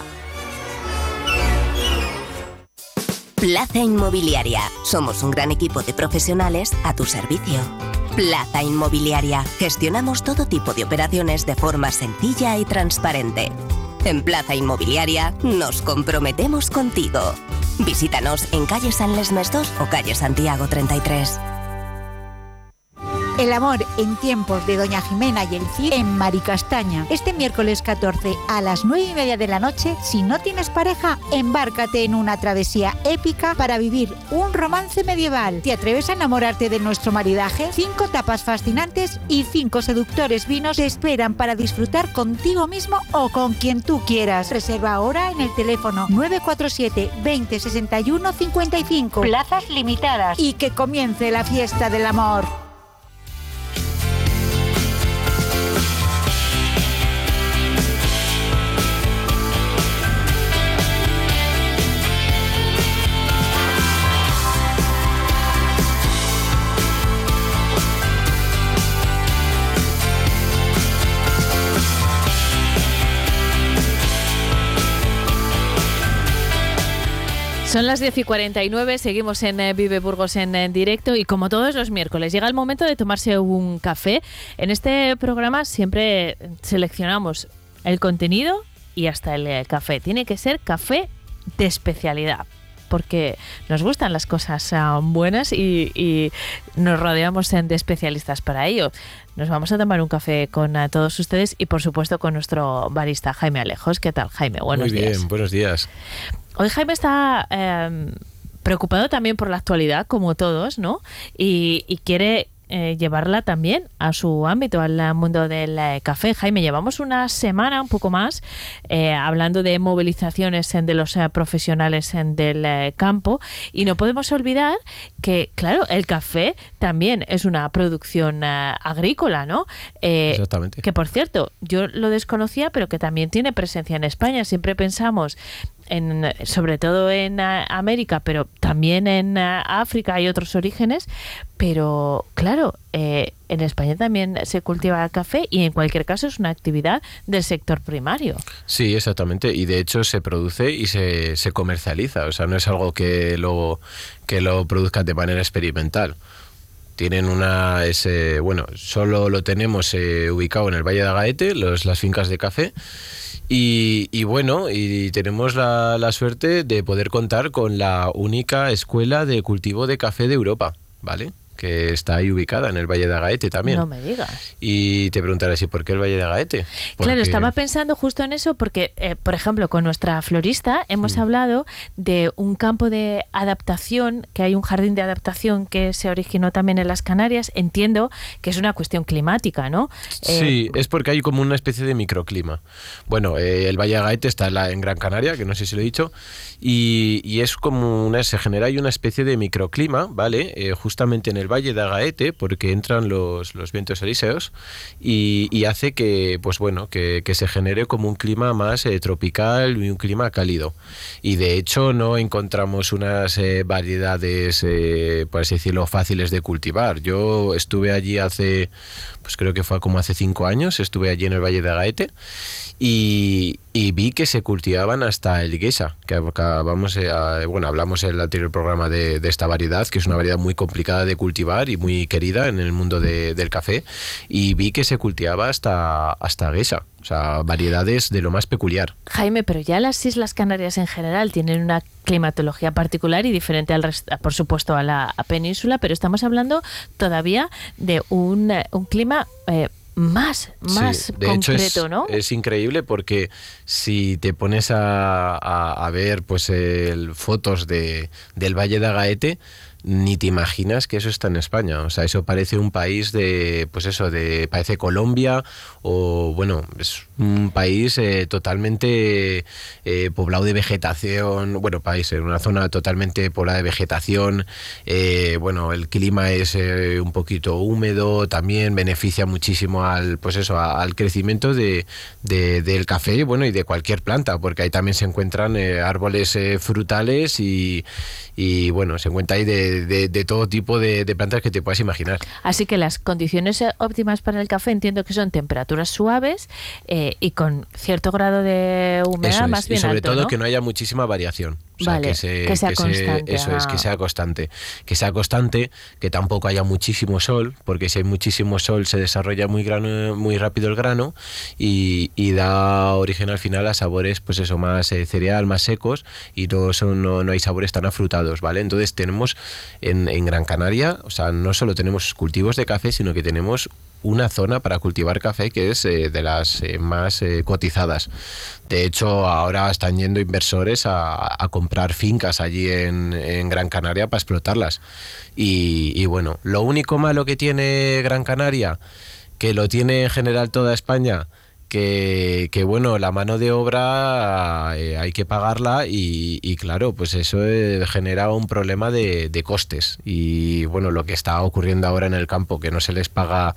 Plaza Inmobiliaria. Somos un gran equipo de profesionales a tu servicio. Plaza Inmobiliaria. Gestionamos todo tipo de operaciones de forma sencilla y transparente. En Plaza Inmobiliaria nos comprometemos contigo. Visítanos en calle San Lesmes 2 o calle Santiago 33. El amor en tiempos de Doña Jimena y el Cid en Maricastaña. Este miércoles 14 a las 9 y media de la noche, si no tienes pareja, embárcate en una travesía épica para vivir un romance medieval. ¿Te atreves a enamorarte de nuestro maridaje? Cinco tapas fascinantes y cinco seductores vinos te esperan para disfrutar contigo mismo o con quien tú quieras. Reserva ahora en el teléfono 947 20 61 55. Plazas limitadas. Y que comience la fiesta del amor. Son las 10 y 49, seguimos en eh, Vive Burgos en, eh, directo y como todos los miércoles llega el momento de tomarse un café. En este programa siempre seleccionamos el contenido y hasta el eh, café. Tiene que ser café de especialidad porque nos gustan las cosas ah, buenas y, y nos rodeamos de especialistas para ello. Nos vamos a tomar un café con ah, todos ustedes y por supuesto con nuestro barista Jaime Alejos. ¿Qué tal Jaime? Buenos Muy bien, días. buenos días. Hoy Jaime está eh, preocupado también por la actualidad, como todos, ¿no? Y, y quiere eh, llevarla también a su ámbito, al mundo del eh, café. Jaime, llevamos una semana, un poco más, eh, hablando de movilizaciones en- de los eh, profesionales en del eh, campo y no podemos olvidar que, claro, el café también es una producción eh, agrícola, ¿no? Eh, Exactamente. Que, por cierto, yo lo desconocía, pero que también tiene presencia en España. Siempre pensamos en, sobre todo en eh, América, pero también en eh, África hay otros orígenes, pero claro, eh, en España también se cultiva café y en cualquier caso es una actividad del sector primario. Sí, exactamente. Y de hecho se produce y se, se comercializa. O sea, no es algo que lo, que lo produzcan de manera experimental. Tienen una. Ese, bueno, solo lo tenemos eh, ubicado en el Valle de Agaete, los, las fincas de café. Y, y bueno, y tenemos la, la suerte de poder contar con la única escuela de cultivo de café de Europa, ¿vale? Que está ahí ubicada en el Valle de Agaete también. No me digas. Y te preguntarás, ¿y por qué el Valle de Agaete? Claro, Porque- estaba pensando justo en eso porque, eh, por ejemplo, con nuestra florista Mm. hemos hablado de un campo de adaptación, que hay un jardín de adaptación que se originó también en las Canarias. Entiendo que es una cuestión climática, ¿no? Eh, Sí, es porque hay como una especie de microclima. Bueno, eh, el Valle de Agaete está en, la- en Gran Canaria, que no sé si lo he dicho, y, y es como una, se genera ahí una especie de microclima, ¿vale? Eh, justamente en el Valle de Agaete, porque entran los, los vientos eriseos y, y hace que, pues bueno, que, que se genere como un clima más eh, tropical y un clima cálido. Y de hecho no encontramos unas eh, variedades, eh, por así decirlo, fáciles de cultivar. Yo estuve allí hace, pues creo que fue como hace cinco años, estuve allí en el Valle de Agaete y, vi que se cultivaban hasta el guesa, que acabamos, eh, bueno, hablamos en el anterior programa de, esta variedad, que es una variedad muy complicada de cultivar y muy querida en el mundo de- del café, y vi que se cultivaba hasta, hasta guesa, o sea, variedades de lo más peculiar. Jaime, pero ya las Islas Canarias en general tienen una climatología particular y diferente al resto, por supuesto, a la a península, pero estamos hablando todavía de un, eh, un clima eh, más, más Sí, de hecho concreto, es, ¿no? es increíble porque si te pones a, a- a ver pues el, fotos de, del Valle de Agaete, ni te imaginas que eso está en España. O sea, eso parece un país de, pues eso, de, parece Colombia o, bueno, es un país eh, totalmente eh, poblado de vegetación, bueno, país, en una zona totalmente poblada de vegetación, eh, bueno, el clima es eh, un poquito húmedo, también beneficia muchísimo al, pues eso, al crecimiento de, de- del café, bueno, y de cualquier planta, porque ahí también se encuentran eh, árboles frutales y, y, bueno, se encuentra ahí de, de- todo tipo de, plantas que te puedas imaginar. Así que las condiciones óptimas para el café entiendo que son temperaturas suaves y con cierto grado de humedad es, más y bien sobre alto, todo ¿no? que no haya muchísima variación. O sea, Vale, que, se- que sea que se- constante, eso es, que sea constante. Que sea constante, que tampoco haya muchísimo sol, porque si hay muchísimo sol se desarrolla muy, grano, muy rápido el grano y, y da origen al final a sabores, pues eso, más eh, cereal, más secos y no, son, no, no hay sabores tan afrutados, ¿vale? Entonces tenemos en, en Gran Canaria, o sea, no solo tenemos cultivos de café, sino que tenemos una zona para cultivar café que es eh, de las eh, más eh, cotizadas. De hecho, ahora están yendo inversores a, a comprar fincas allí en, Gran Canaria para explotarlas. Y bueno, lo único malo que tiene Gran Canaria, que lo tiene en general toda España, que, bueno, la mano de obra eh, hay que pagarla y, claro, pues eso eh, genera un problema de, costes. Y bueno, lo que está ocurriendo ahora en el campo, que no se les paga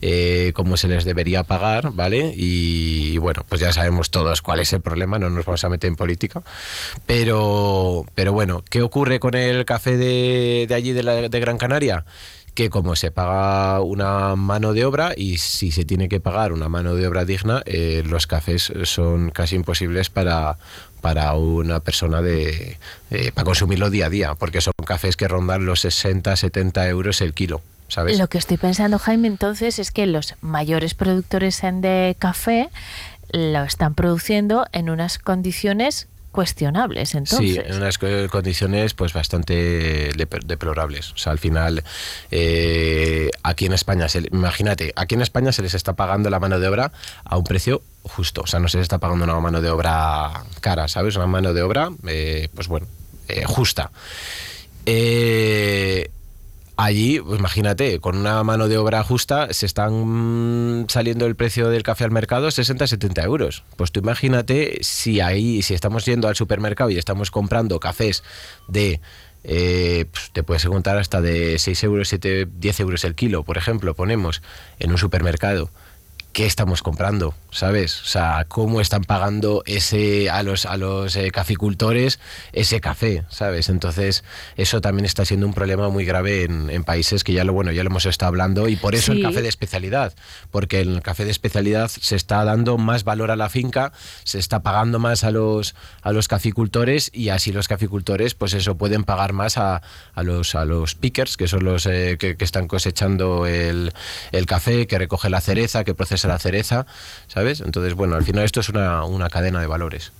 eh, como se les debería pagar, ¿vale? Y, y bueno, pues ya sabemos todos cuál es el problema, no nos vamos a meter en política. Pero, pero bueno, ¿qué ocurre con el café de, de allí de, la- de Gran Canaria? Que como se paga una mano de obra y si se tiene que pagar una mano de obra digna, eh, los cafés son casi imposibles para, para una persona de eh, para consumirlo día a día, porque son cafés que rondan los 60, 70 euros el kilo. ¿Sabes? Lo que estoy pensando, Jaime, entonces es que los mayores productores de café lo están produciendo en unas condiciones cuestionables, entonces. Sí, en unas co- condiciones pues bastante dep- deplorables. O sea, al final, eh, aquí en España, se, imagínate, aquí en España se les está pagando la mano de obra a un precio justo. O sea, no se les está pagando una mano de obra cara, ¿sabes? Una mano de obra, eh, pues bueno, eh, justa. Eh, allí, pues imagínate, con una mano de obra justa se están saliendo el precio del café al mercado 60-70 euros. Pues tú imagínate si ahí, si estamos yendo al supermercado y estamos comprando cafés de eh, pues te puedes encontrar hasta de 6 euros, 7, 10 euros el kilo, por ejemplo, ponemos en un supermercado. ¿Qué estamos comprando? ¿Sabes? O sea, ¿cómo están pagando ese a los, a los eh, caficultores ese café? ¿Sabes? Entonces, eso también está siendo un problema muy grave en, en países que ya lo, bueno, ya lo hemos estado hablando y por eso Sí. el café de especialidad, porque el café de especialidad se está dando más valor a la finca, se está pagando más a los, a los caficultores y así los caficultores, pues eso, pueden pagar más a, a los, a los pickers, que son los eh, que, que están cosechando el, el café, que recoge la cereza, que procesa la cereza, ¿sabes? Entonces, bueno, al final esto es una, una cadena de valores.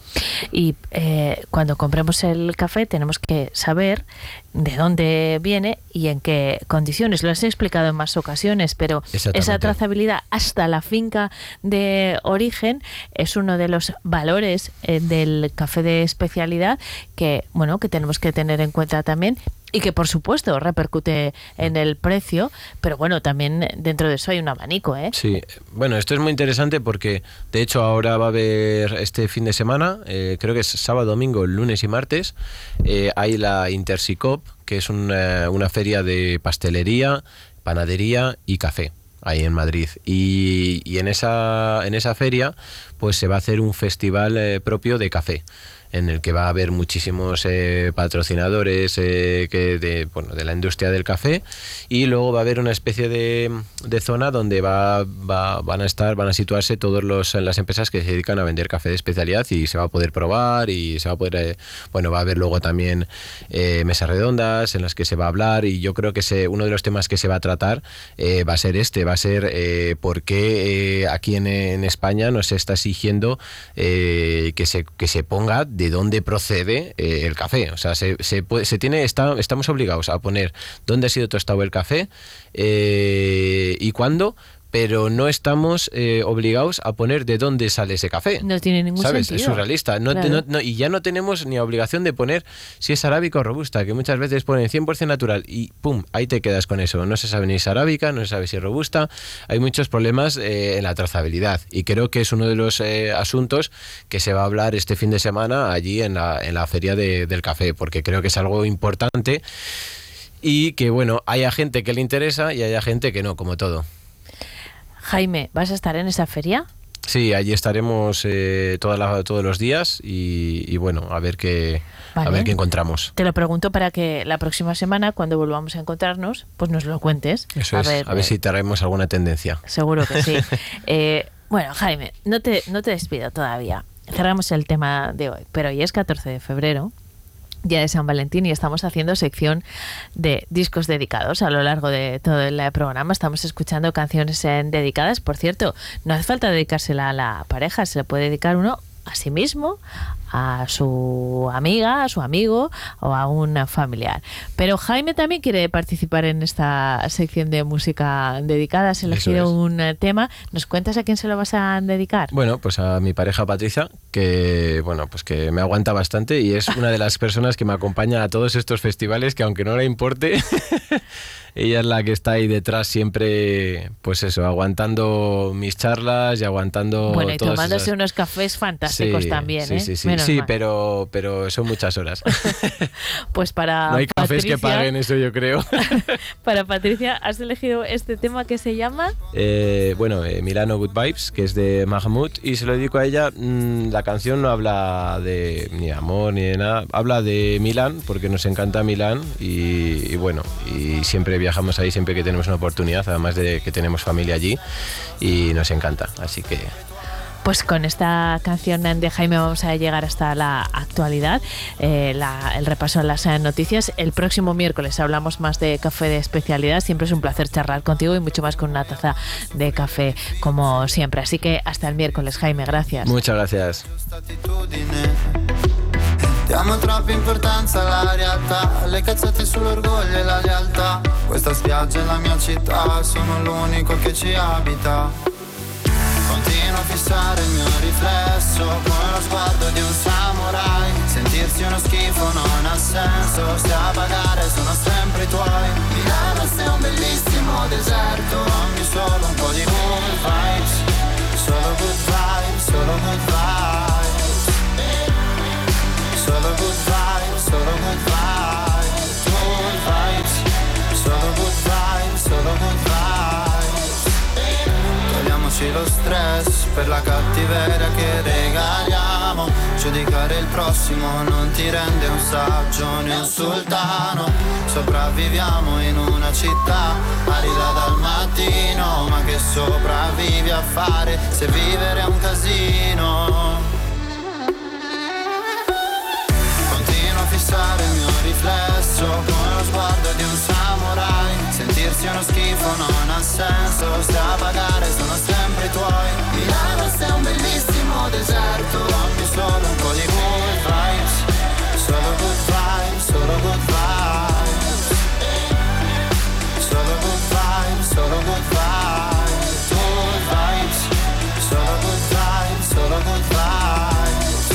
Y eh, cuando compremos el café tenemos que saber de dónde viene y en qué condiciones. Lo has explicado en más ocasiones, pero esa trazabilidad hasta la finca de origen es uno de los valores eh, del café de especialidad que, bueno, que tenemos que tener en cuenta también y que por supuesto repercute en el precio, pero bueno, también dentro de eso hay un abanico, ¿eh? Sí, bueno, esto es muy interesante porque de hecho ahora va a haber este fin de semana, eh, creo que es sábado, domingo, lunes y martes, eh, hay la Intersicop, que es una, una feria de pastelería, panadería y café ahí en Madrid. Y, y en, esa, en esa feria pues se va a hacer un festival eh, propio de café en el que va a haber muchísimos eh, patrocinadores eh, que de, bueno, de la industria del café. Y luego va a haber una especie de, de zona donde va, va- van a estar van a situarse todas las empresas que se dedican a vender café de especialidad y se va a poder probar y se va a poder eh, bueno va a haber luego también eh, mesas redondas en las que se va a hablar y yo creo que se, uno de los temas que se va a tratar eh, va a ser este va a ser por qué aquí en, en España nos está exigiendo que se que se ponga de dónde procede eh, el café. O sea se, se, puede- se tiene está, estamos obligados a poner dónde ha sido tostado el café eh, y cuándo pero no estamos eh, obligados a poner de dónde sale ese café. No tiene ningún ¿Sabes? sentido. Es surrealista. No, Claro. no- no- y ya no tenemos ni obligación de poner si es arábica o robusta, que muchas veces ponen 100% natural y pum, ahí te quedas con eso. No se sabe ni si es arábica, no se sabe si es robusta. Hay muchos problemas eh, en la trazabilidad y creo que es uno de los eh, asuntos que se va a hablar este fin de semana allí en la, en la feria de- del café, porque creo que es algo importante y que, bueno, haya gente que le interesa y haya gente que no, como todo. Jaime, ¿vas a estar en esa feria? Sí, allí estaremos eh, toda la- todos los días y, y bueno, a ver qué a ver qué encontramos. Te lo pregunto para que la próxima semana, cuando volvamos a encontrarnos, pues nos lo cuentes. Eso a es, ver, a ver eh, si traemos alguna tendencia. Seguro que sí. Eh, bueno, Jaime, no te, no te despido todavía. Cerramos el tema de hoy, pero hoy es 14 de febrero, día de San Valentín, y estamos haciendo sección de discos dedicados a lo largo de todo el programa. Estamos escuchando canciones eh, dedicadas. Por cierto, no hace falta dedicársela a la pareja, se le puede dedicar uno a sí mismo, a su amiga, a su amigo o a un familiar. Pero Jaime también quiere participar en esta sección de música dedicada. Has elegido es. un eh, tema. ¿Nos cuentas a quién se lo vas a dedicar? Bueno, pues a mi pareja Patricia, que bueno, pues que me aguanta bastante y es una de las personas que me acompaña a todos estos festivales que aunque no le importe, ella es la que está ahí detrás siempre, pues eso, aguantando mis charlas y aguantando bueno, y todas tomándose esas- unos cafés fantásticos Sí, también, sí, ¿eh? Sí, sí, Menos sí mal. pero, pero son muchas horas. Pues para no hay cafés que paguen eso, yo creo. Para Patricia, has elegido este tema que se llama Eh, bueno, eh, Milano Good Vibes, que es de Mahmoud, y se lo dedico a ella. Mm, la canción no habla de ni amor ni de nada, habla de Milán, porque nos encanta Milán, y, y bueno, y siempre viajamos ahí, siempre que tenemos una oportunidad, además de que tenemos familia allí, y nos encanta, así que Pues con esta canción de Jaime vamos a llegar hasta la actualidad, eh, la- el repaso de las eh, noticias. El próximo miércoles hablamos más de café de especialidad. Siempre es un placer charlar contigo y mucho más con una taza de café como siempre. Así que hasta el miércoles, Jaime, gracias. muchas gracias. Diamo troppa importanza alla realtà, le cazzate sull'orgoglio e la lealtà. Questa spiaggia è la mia città, sono l'unico che ci abita. Continuo a fissare il mio riflesso come lo sguardo di un samurai. Per la cattiveria che regaliamo. Giudicare il prossimo non ti rende un saggio né un sultano. Sopravviviamo in una città arida dal mattino Ma che sopravvivi a fare se vivere è un casino. Continuo a fissare il mio riflesso Con lo sguardo di un samurai Sentirsi uno schifo non ha senso Se a pagare sono sempre i tuoi. Milano sei un bellissimo deserto Dammi solo un po' di good vibes. Solo good vibes, solo good vibes. Solo good vibes, solo good vibes. Good vibes Solo good vibes, solo good vibes.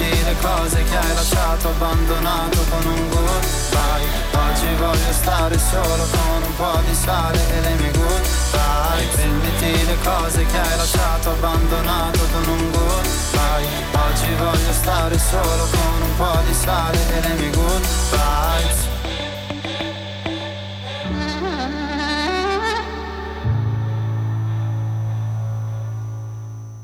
E le cose che hai lasciato abbandonato con un Oggi voglio stare solo con un po' di sale e le mie goodbye. Prenditi le cose che hai lasciato abbandonato con un goodbye. Oggi voglio stare solo con un po' di sale e le mie goodbye